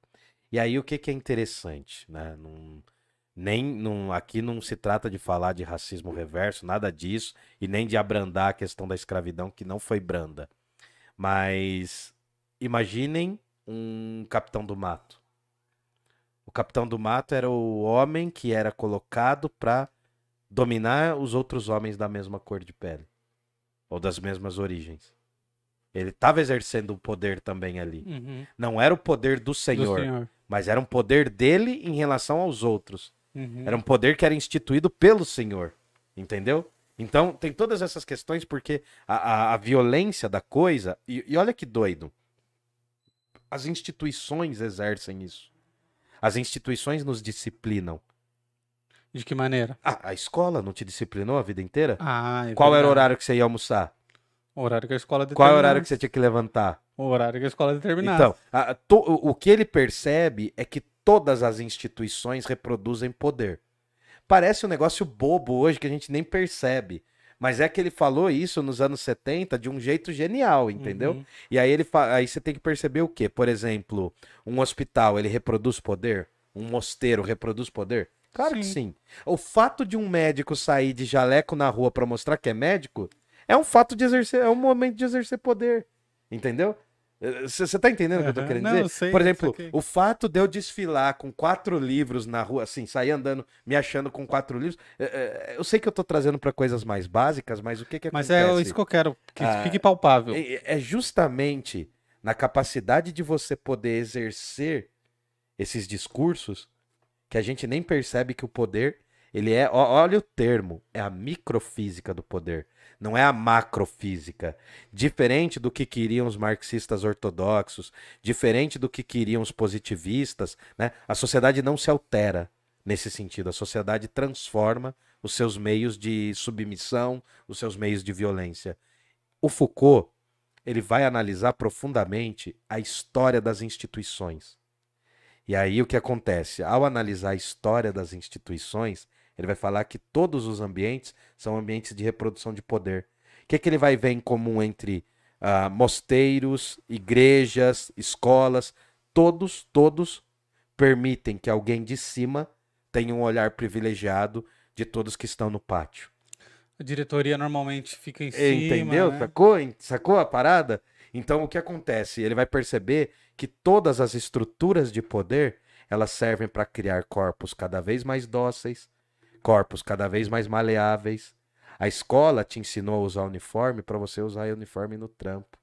E aí o que, que é interessante, né? Não- nem não, aqui não se trata de falar de racismo reverso, nada disso, e nem de abrandar a questão da escravidão, que não foi branda. Mas imaginem um capitão do mato. O capitão do mato era o homem que era colocado para dominar os outros homens da mesma cor de pele ou das mesmas origens. Ele estava exercendo o poder também ali. Uhum. Não era o poder do Do Senhor, senhor. mas era um poder dele em relação aos outros. Uhum. Era um poder que era instituído pelo Senhor. Entendeu? Então, tem todas essas questões porque a, a- a violência da coisa. E, e olha que doido. As instituições exercem isso. As instituições nos disciplinam. De que maneira? Ah, a escola não te disciplinou a vida inteira? Ah, é Qual era o verdade. horário que você ia almoçar? O horário que a escola Qual é o determinasse. horário que você tinha que levantar? O horário que a escola determinasse. Então, a- to- o que ele percebe é que todas as instituições reproduzem poder. Parece um negócio bobo hoje que a gente nem percebe. Mas é que ele falou isso nos anos 70 de um jeito genial, entendeu? Uhum. E aí ele aí você tem que perceber o quê? Por exemplo, um hospital, ele reproduz poder? Um mosteiro reproduz poder? Claro que Sim. sim. O fato de um médico sair de jaleco na rua pra mostrar que é médico é um fato de exercer, é um momento de exercer poder. Entendeu? Você tá entendendo o que eu tô querendo Não, dizer? sei, Por exemplo, o fato de eu desfilar com quatro livros na rua, assim, sair andando, me achando com quatro livros, é, é, eu sei que eu tô trazendo pra coisas mais básicas, mas o que que Mas acontece? é isso que eu quero, que Ah, fique palpável. É, é justamente na capacidade de você poder exercer esses discursos que a gente nem percebe que o poder, ele é, olha o termo, é a microfísica do poder, não é a macrofísica. Diferente do que queriam os marxistas ortodoxos, diferente do que queriam os positivistas, né? A sociedade não se altera nesse sentido, a sociedade transforma os seus meios de submissão, os seus meios de violência. O Foucault, ele vai analisar profundamente a história das instituições. E aí o que acontece? Ao analisar a história das instituições, ele vai falar que todos os ambientes são ambientes de reprodução de poder. O que, que ele vai ver em comum entre ah, mosteiros, igrejas, escolas? Todos, todos permitem que alguém de cima tenha um olhar privilegiado de todos que estão no pátio. A diretoria normalmente fica em cima. Entendeu? né? Sacou? Sacou a parada? Então o que acontece? Ele vai perceber que todas as estruturas de poder, elas servem para criar corpos cada vez mais dóceis, corpos cada vez mais maleáveis. A escola te ensinou a usar uniforme para você usar uniforme no trampo.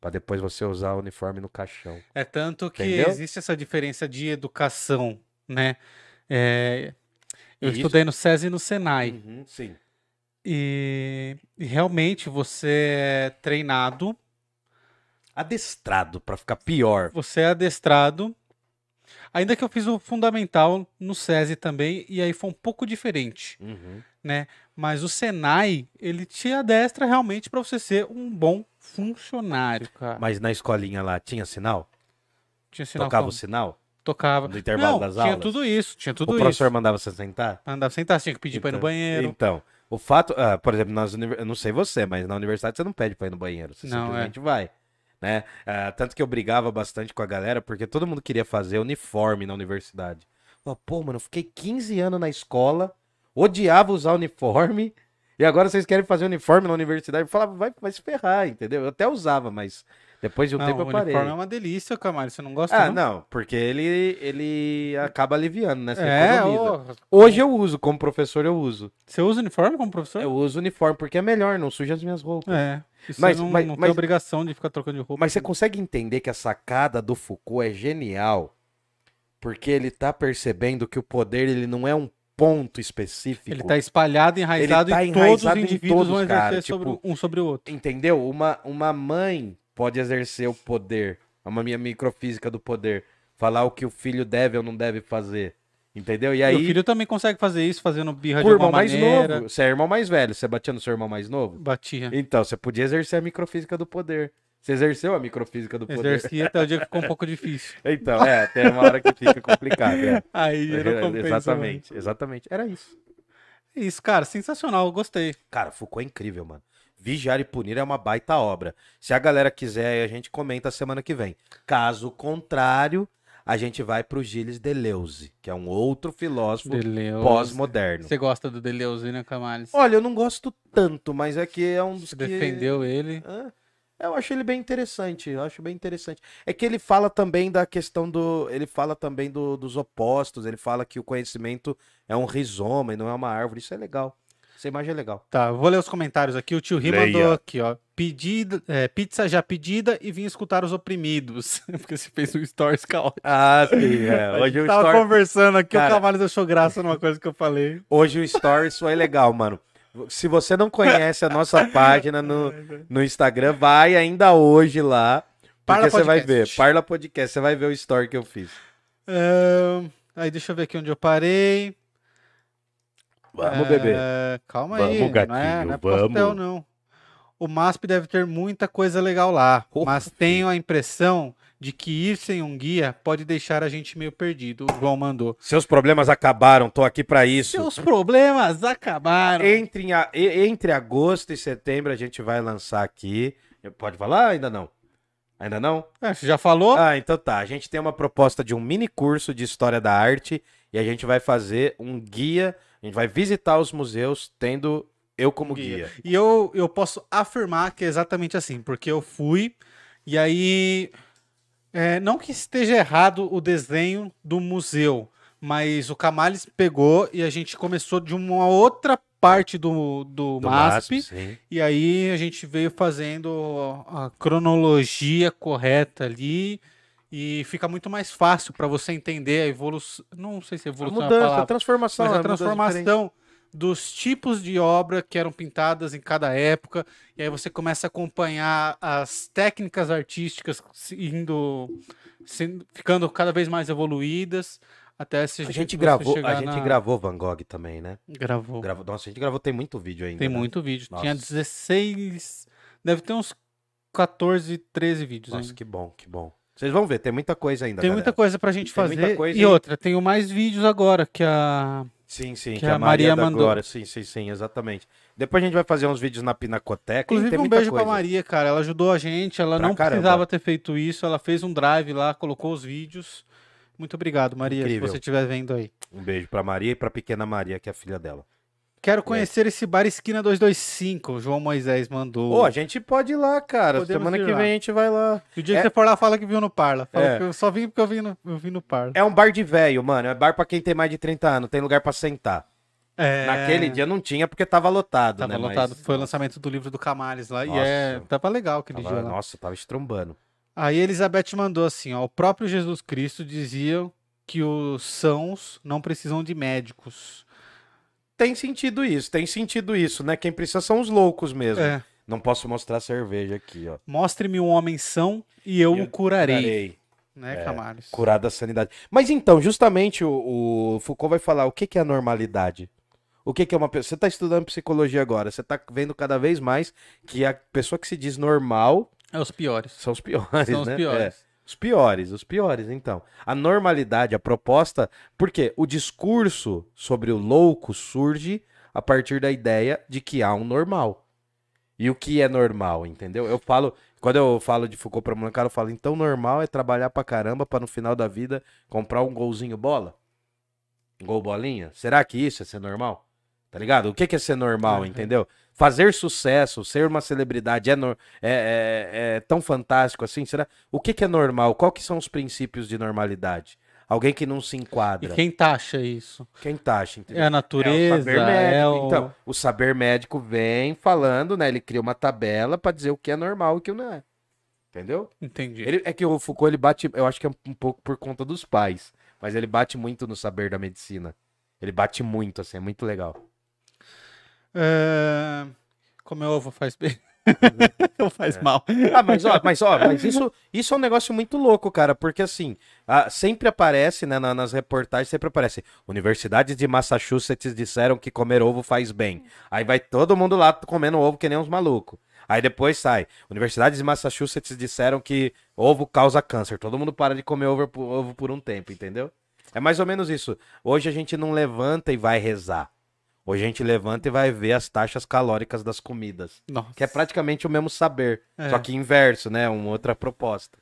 Para depois você usar o uniforme no caixão. É tanto que Entendeu? existe essa diferença de educação, né? É, eu Isso. estudei no SESI e no Senai. Uhum, sim. E, e realmente você é treinado, Adestrado para ficar pior. você é adestrado. Ainda que eu fiz o fundamental no SESI também, e aí foi um pouco diferente, Uhum. né? Mas o Senai, ele te adestra realmente para você ser um bom funcionário, cara. Mas na escolinha lá tinha sinal? Tinha sinal Tocava como? o sinal? Tocava. no intervalo Não, das tinha aulas? tudo isso, tinha tudo o professor isso. mandava você sentar? Andava sentar, tinha que pedir pra ir no Então- banheiro. Então, o fato, ah, por exemplo, nas univer- eu não sei você, mas na universidade você não pede pra ir no banheiro, você Não, é. simplesmente vai, né? Ah, tanto que eu brigava bastante com a galera porque todo mundo queria fazer uniforme na universidade. Falava, Pô, mano, eu fiquei 15 anos na escola odiava usar uniforme. E agora vocês querem fazer uniforme na universidade? Eu falava, vai, vai se ferrar, entendeu? Eu até usava, mas depois de um Não, tempo eu o parei. uniforme é uma delícia, Camaro. Você não gosta, Ah, não? não, porque ele, ele acaba aliviando, né? Você É, ô, Hoje eu uso, como professor eu uso. você usa uniforme como professor? Eu uso uniforme porque é melhor, não suja as minhas roupas. É. Isso Mas- não, mas- não tem mas- obrigação de ficar trocando de roupa. Mas você consegue entender que a sacada do Foucault é genial? Porque ele tá percebendo que o poder ele não é um ponto específico. Ele tá espalhado, enraizado Ele tá e todos os enraizado indivíduos todos, vão exercer cara, sobre tipo- um sobre o outro. Entendeu? Uma, uma mãe pode exercer o poder, uma minha microfísica do poder, falar o que o filho deve ou não deve fazer. Entendeu? E aí, o filho também consegue fazer isso, fazendo birra por de irmão mais maneira. novo, você é irmão mais velho, você batia no seu irmão mais novo? Batia. Então, você podia exercer a microfísica do poder. Você exerceu a microfísica do poder. Exercia até o dia que ficou um pouco difícil. Então, é, tem uma hora que fica complicado. É. Aí não compensa. exatamente, exatamente. Era isso. É Isso, cara, sensacional, gostei. Cara, Foucault é incrível, mano. Vigiar e Punir é uma baita obra. Se a galera quiser, a gente comenta semana que vem. Caso contrário, a gente vai pro Gilles Deleuze, que é um outro filósofo Deleuze. pós-moderno. Você gosta do Deleuze, né, Camales? Olha, eu não gosto tanto, mas é que é um dos Você que... defendeu ele. Hã? Eu acho ele bem interessante, eu acho bem interessante. É que ele fala também da questão do. Ele fala também do- dos opostos, ele fala que o conhecimento é um rizoma e não é uma árvore. Isso é legal. Essa imagem é legal. Tá, vou ler os comentários aqui. O tio Ri mandou aqui, ó. Pedida, é, pizza já pedida e vim escutar os oprimidos. Porque você fez um stories caótico. Ah, sim, é. A Hoje gente o, tava story, conversando aqui, Cara- o Camales achou graça numa coisa que eu falei. hoje o Stories foi legal, mano. Se você não conhece a nossa página no, no Instagram, vai ainda hoje lá. Porque Parla você vai ver. Parla Podcast, você vai ver o story que eu fiz. Ahn, aí deixa eu ver aqui onde eu parei. Vamos, É, bebê. Calma Vamos, aí, não é, gatinho, não é pastel, vamos. não. O MASP deve ter muita coisa legal lá, Oh, mas tenho a impressão de que ir sem um guia pode deixar a gente meio perdido. O João mandou. Seus problemas acabaram, tô aqui pra isso. Seus problemas acabaram. Entre, entre agosto e setembro a gente vai lançar aqui. Pode falar? Ainda não. Ainda não? É, você já falou? Ah, então tá. A gente tem uma proposta de um mini curso de história da arte e a gente vai fazer um guia. A gente vai visitar os museus tendo eu como guia. E eu, eu posso afirmar que é exatamente assim, porque eu fui e aí. é, não que esteja errado o desenho do museu, mas o Camales pegou e a gente começou de uma outra parte do, do, Do MASP, sim. e aí a gente veio fazendo a cronologia correta ali. E fica muito mais fácil para você entender a evolução. Não sei se A evolução é a mudança, a palavra, transformação. mas é a diferente. transformação dos tipos de obra que eram pintadas em cada época, e aí você começa a acompanhar as técnicas artísticas indo, sendo- ficando cada vez mais evoluídas, até se A gente gravou, a gente na- gravou Van Gogh também, né? Gravou. Gravou, nossa, a gente gravou, tem muito vídeo ainda. Tem né? muito vídeo. Nossa. Tinha 16. Deve ter uns 14, 13 vídeos Nossa, ainda. que bom, que bom. Vocês vão ver, tem muita coisa ainda. Tem galera. muita coisa pra gente Tem fazer. e e- outra, tenho mais vídeos agora que a. Sim, sim, que que, a a Maria, Maria mandou. Glória. Sim, sim, sim, exatamente. Depois a gente vai fazer uns vídeos na Pinacoteca. Inclusive, um beijo coisa. pra Maria, cara. Ela ajudou a gente. Ela Pra não caramba. precisava ter feito isso. Ela fez um drive lá, colocou os vídeos. Muito obrigado, Maria, Incrível. se você estiver vendo aí. Um beijo pra Maria e pra pequena Maria, que é a filha dela. Quero conhecer esse bar Esquina 225. O João Moisés mandou. Ô, a gente pode ir lá, cara. Podemos Semana que lá. vem a gente vai lá. E o dia é- que você for lá, fala que viu no Parla. Fala É. que eu só vim porque eu vim no, eu vim no Parla. É um bar de velho, mano. É bar pra quem tem mais de 30 anos. Tem lugar pra sentar. É... Naquele dia não tinha porque tava lotado, Tava né? Mas- lotado. Foi o lançamento do livro do Camales lá. E Nossa. é. Tava legal aquele Tava- dia lá. nossa, tava estrombando. Aí Elizabeth mandou assim: ó, o próprio Jesus Cristo dizia que os sãos não precisam de médicos. Tem sentido isso, tem sentido isso, né? Quem precisa são os loucos mesmo. É. Não posso mostrar cerveja aqui, ó. Mostre-me um homem são e eu o curarei. Curarei. Né, É, Camales? Curar da sanidade. Mas então, justamente o, o Foucault vai falar o que, que é a normalidade. O que, que é uma pessoa. Você está estudando psicologia agora, você está vendo cada vez mais que a pessoa que se diz normal É os piores. são os piores, São os né? piores. É. Os piores, os piores, então. A normalidade, a proposta. Porque o discurso sobre o louco surge a partir da ideia de que há um normal. E o que é normal, entendeu? Eu falo. Quando eu falo de Foucault pra molecada, eu falo, então normal é trabalhar pra caramba pra no final da vida comprar um golzinho bola? Gol bolinha? Será que isso é ser normal? Tá ligado? O que, que é ser normal, Uhum. entendeu? Fazer sucesso, ser uma celebridade é, nor- é, é- é tão fantástico assim? Será? O que, que é normal? Qual que são os princípios de normalidade? Alguém que não se E enquadra. quem taxa isso? Quem taxa, entendeu? É a natureza, É o saber médico. é o... Então, o saber médico vem falando, né? Ele cria uma tabela pra dizer o que é normal e o que não é. Entendeu? Entendi. Ele, é que o Foucault ele bate, eu acho que é um pouco por conta dos pais, mas ele bate muito no saber da medicina. Ele bate muito, assim, é muito legal. É... Comer ovo faz bem. Ou faz É. mal. Ah, mas ó, mas ó, mas isso, isso é um negócio muito louco, cara, porque assim, ah, sempre aparece, né, na- nas reportagens, sempre aparece, universidades de Massachusetts disseram que comer ovo faz bem. Aí vai todo mundo lá comendo ovo que nem uns malucos. Aí depois sai, universidades de Massachusetts disseram que ovo causa câncer. Todo mundo para de comer ovo ovo por um tempo, entendeu? É mais ou menos isso. Hoje a gente não levanta e vai rezar. Hoje a gente levanta e vai ver as taxas calóricas das comidas. Nossa. Que é praticamente o mesmo saber, É. só que inverso, né? Uma outra proposta.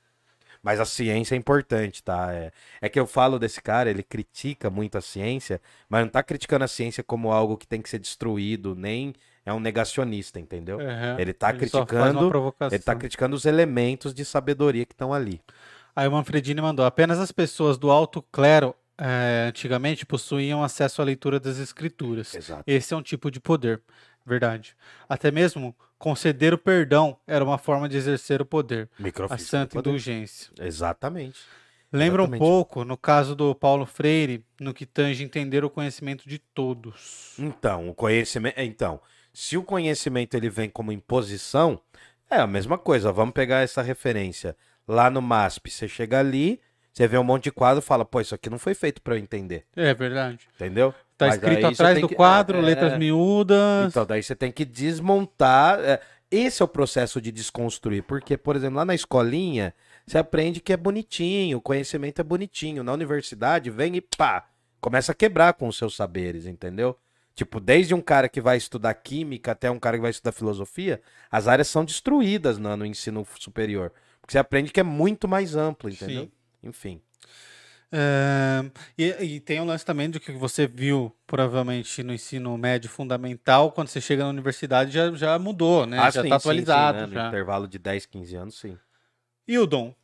Mas a ciência é importante, tá? É, é que eu falo desse cara, ele critica muito a ciência, mas não tá criticando a ciência como algo que tem que ser destruído, nem é um negacionista, entendeu? Aham. Ele tá uma criticando-. Ele tá criticando os elementos de sabedoria que estão ali. Aí o Manfredini mandou: apenas as pessoas do alto clero eh, antigamente possuíam acesso à leitura das escrituras. Exato. Esse é um tipo de poder, verdade. Até mesmo conceder o perdão era uma forma de exercer o poder, a santa indulgência. Exatamente. Lembra um Exatamente. pouco, no caso do Paulo Freire, no que tange entender o conhecimento de todos. Então, o conhecimento. Então, se o conhecimento ele vem como imposição, é a mesma coisa. Vamos pegar essa referência. Lá no MASP, você chega ali, você vê um monte de quadro e fala, pô, isso aqui não foi feito pra eu entender. É verdade. Entendeu? Tá Mas escrito atrás do que- quadro, é, letras é. miúdas. Então, daí você tem que desmontar. é, Esse é o processo de desconstruir. Porque, por exemplo, lá na escolinha, você aprende que é bonitinho, o conhecimento é bonitinho. Na universidade, vem e pá, começa a quebrar com os seus saberes, entendeu? Tipo, desde um cara que vai estudar química até um cara que vai estudar filosofia, as áreas são destruídas no, no ensino superior. Porque você aprende que é muito mais amplo, entendeu? Sim. Enfim. É, e, e tem o lance também do que você viu, provavelmente, no ensino médio fundamental, quando você chega na universidade já, já mudou, né? Ah, já sim, está sim, sim, atualizado. né? No já. intervalo de 10, 15 anos, sim. Hildon,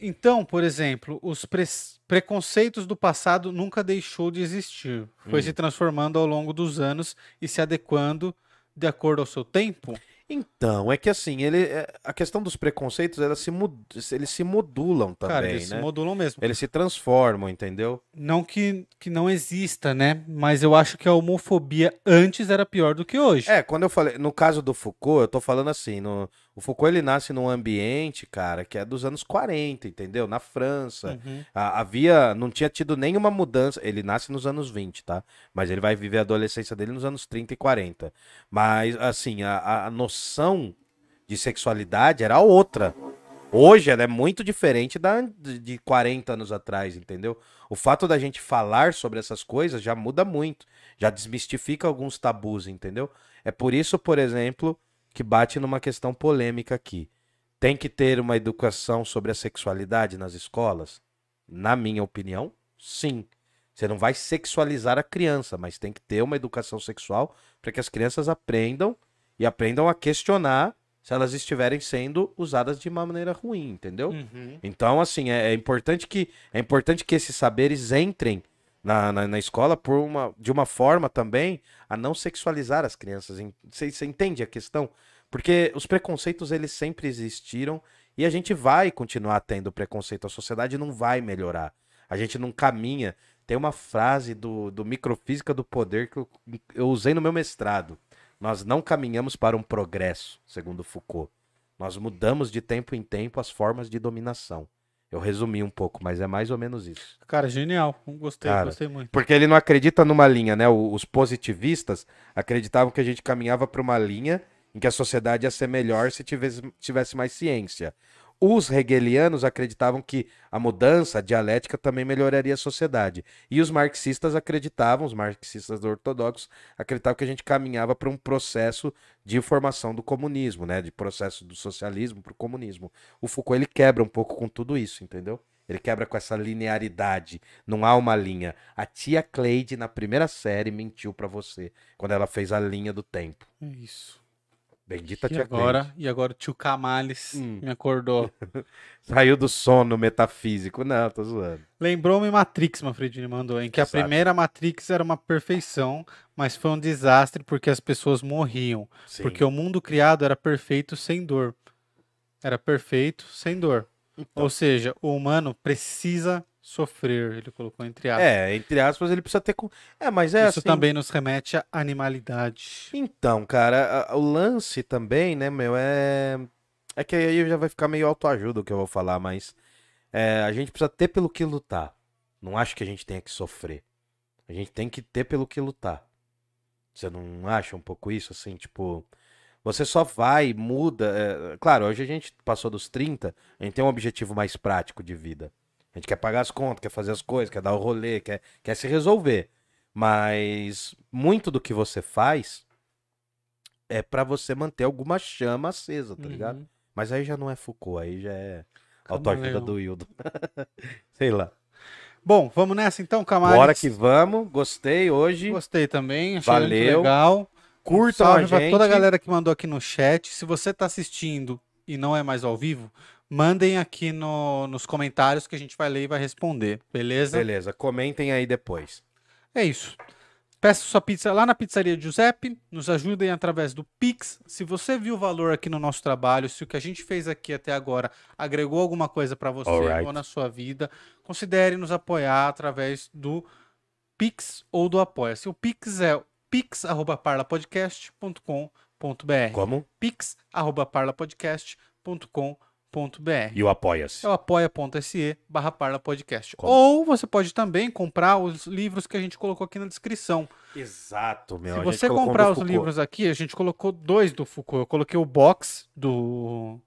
então, por exemplo, os pre- preconceitos do passado nunca deixou de existir. Foi Hum. se transformando ao longo dos anos e se adequando de acordo ao seu tempo? Então, é que assim, ele, é- a questão dos preconceitos, elas se, eles se modulam também, Cara, eles né? se modulam mesmo. Eles se transformam, entendeu? Não que, que não exista, né? Mas eu acho que a homofobia antes era pior do que hoje. É, quando eu falei, no caso do Foucault, eu tô falando assim, no, o Foucault ele nasce num ambiente, cara, que é dos anos 40, entendeu? Na França. Uhum. A- havia, não tinha tido nenhuma mudança, ele nasce nos anos 20, tá? Mas ele vai viver a adolescência dele nos anos 30 e 40. Mas, assim, a- a, noção de sexualidade era outra. Hoje ela é muito diferente da de 40 anos atrás, entendeu? O fato da gente falar sobre essas coisas já muda muito, já desmistifica alguns tabus, entendeu? É por isso, por exemplo, que bate numa questão polêmica aqui. Tem que ter uma educação sobre a sexualidade nas escolas? Na minha opinião, sim. Você não vai sexualizar a criança, mas tem que ter uma educação sexual para que as crianças aprendam e aprendam a questionar se elas estiverem sendo usadas de uma maneira ruim, entendeu? Uhum. Então, assim, é, é importante que é importante que esses saberes entrem na, na, na escola por uma, de uma forma também a não sexualizar as crianças. Você entende a questão? Porque os preconceitos, eles sempre existiram e a gente vai continuar tendo preconceito. A sociedade não vai melhorar. A gente não caminha. Tem uma frase do, do Microfísica do Poder que eu, eu usei no meu mestrado. Nós não caminhamos para um progresso, segundo Foucault. Nós mudamos de tempo em tempo as formas de dominação. Eu resumi um pouco, mas é mais ou menos isso. Cara, genial. Gostei, Cara, gostei muito. Porque ele não acredita numa linha, né? Os positivistas acreditavam que a gente caminhava para uma linha em que a sociedade ia ser melhor se tivesse, tivesse mais ciência. Os hegelianos acreditavam que a mudança dialética também melhoraria a sociedade. E os marxistas acreditavam, os marxistas ortodoxos, acreditavam que a gente caminhava para um processo de formação do comunismo, né? De processo do socialismo para o comunismo. O Foucault ele quebra um pouco com tudo isso, entendeu? Ele quebra com essa linearidade. Não há uma linha. A tia Cleide, na primeira série, mentiu pra você quando ela fez a linha do tempo. É isso. Bendita E tia agora, Cleide. e agora o tio Camales Hum. me acordou. Saiu do sono metafísico. Não, tô zoando. Lembrou-me Matrix, Manfredini mandou, em que a primeira Matrix era uma perfeição, mas foi um desastre porque as pessoas morriam. Sim. Porque o mundo criado era perfeito sem dor. Era perfeito sem dor. Então. Ou seja, o humano precisa sofrer, ele colocou entre aspas. É, entre aspas, ele precisa ter. com- É, mas é Isso assim. também nos remete à animalidade. Então, cara, o lance também, né, meu, é. É que aí já vai ficar meio autoajuda o que eu vou falar, mas é, a gente precisa ter pelo que lutar. Não acho que a gente tenha que sofrer. A gente tem que ter pelo que lutar. Você não acha um pouco isso, assim, tipo. Você só vai, muda. é, claro, hoje a gente passou dos 30, a gente tem um objetivo mais prático de vida. A gente quer pagar as contas, quer fazer as coisas, quer dar o rolê, quer, quer se resolver. Mas muito do que você faz é pra você manter alguma chama acesa, tá ligado? Uhum. Mas aí já não é Foucault, aí já é autoajuda do Wildo. Sei lá. Bom, vamos nessa então, Camales. Bora que vamos. Gostei hoje. Gostei também, achei muito Valeu. legal. Curtam Salve a pra gente. toda a galera que mandou aqui no chat. Se você tá assistindo e não é mais ao vivo, mandem aqui no- nos comentários que a gente vai ler e vai responder, beleza? Beleza, comentem aí depois. É isso. Peça sua pizza lá na pizzaria Giuseppe, nos ajudem através do Pix. Se você viu o valor aqui no nosso trabalho, se o que a gente fez aqui até agora agregou alguma coisa para você ou na sua vida, considere nos apoiar através do Pix ou do Apoia-se. O Pix é pix@parlapodcast.com.br. Como? pix@parlapodcast.com.br. E o Apoia-se. É o apoia.se barra Parla Podcast. Como? Ou você pode também comprar os livros que a gente colocou aqui na descrição. Exato, meu. Se você comprar os livros aqui, a gente colocou dois do Foucault. Eu coloquei o box do...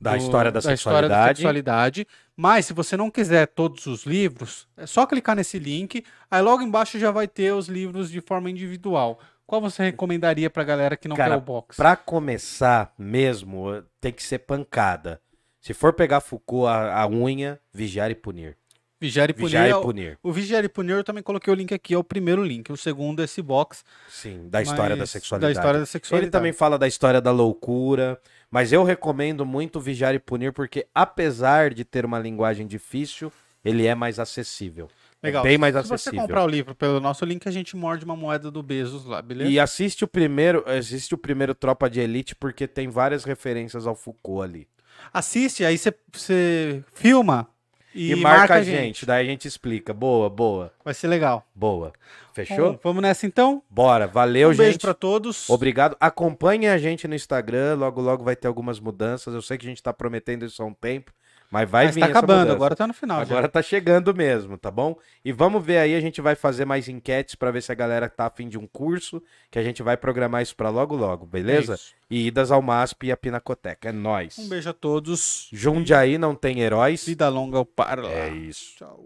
Da do- história da, história da sexualidade. sexualidade. Mas se você não quiser todos os livros, é só clicar nesse link. Aí logo embaixo já vai ter os livros de forma individual. Qual você recomendaria pra galera que não Cara, quer o box? Pra começar mesmo, tem que ser pancada. Se for pegar Foucault, a, a unha, vigiar e punir. Vigiar e Punir. Vigiar é e o- punir. O Vigiar e Punir eu também coloquei o link aqui, é o primeiro link. O segundo é esse box. Sim, da história da sexualidade. Da história da sexualidade. Ele também fala da história da loucura, mas eu recomendo muito Vigiar e Punir porque apesar de ter uma linguagem difícil, ele é mais acessível. É Legal. bem mais Se você acessível. comprar o livro pelo nosso link, a gente morde uma moeda do Bezos lá, beleza? E assiste o primeiro, assiste o primeiro Tropa de Elite porque tem várias referências ao Foucault ali. Assiste, aí você- você filma e, E, marca, a gente. daí a gente explica. Boa, boa, Vai ser legal. boa. Fechou? Bom, vamos nessa então. Bora, valeu, um beijo gente. pra todos. Obrigado. Acompanhe a gente no Instagram. Logo, logo vai ter algumas mudanças. Eu sei que a gente tá prometendo isso há um tempo, mas vai Mas vir tá acabando, mudança. agora tá no final. Agora tá chegando mesmo, tá bom? E vamos ver aí, a gente vai fazer mais enquetes pra ver se a galera tá afim de um curso, que a gente vai programar isso pra logo logo, já. beleza? Isso. E idas ao MASP e a Pinacoteca. É nóis. Um beijo a todos. Jundiaí não tem heróis. Vida longa ao Parla. É isso. Tchau.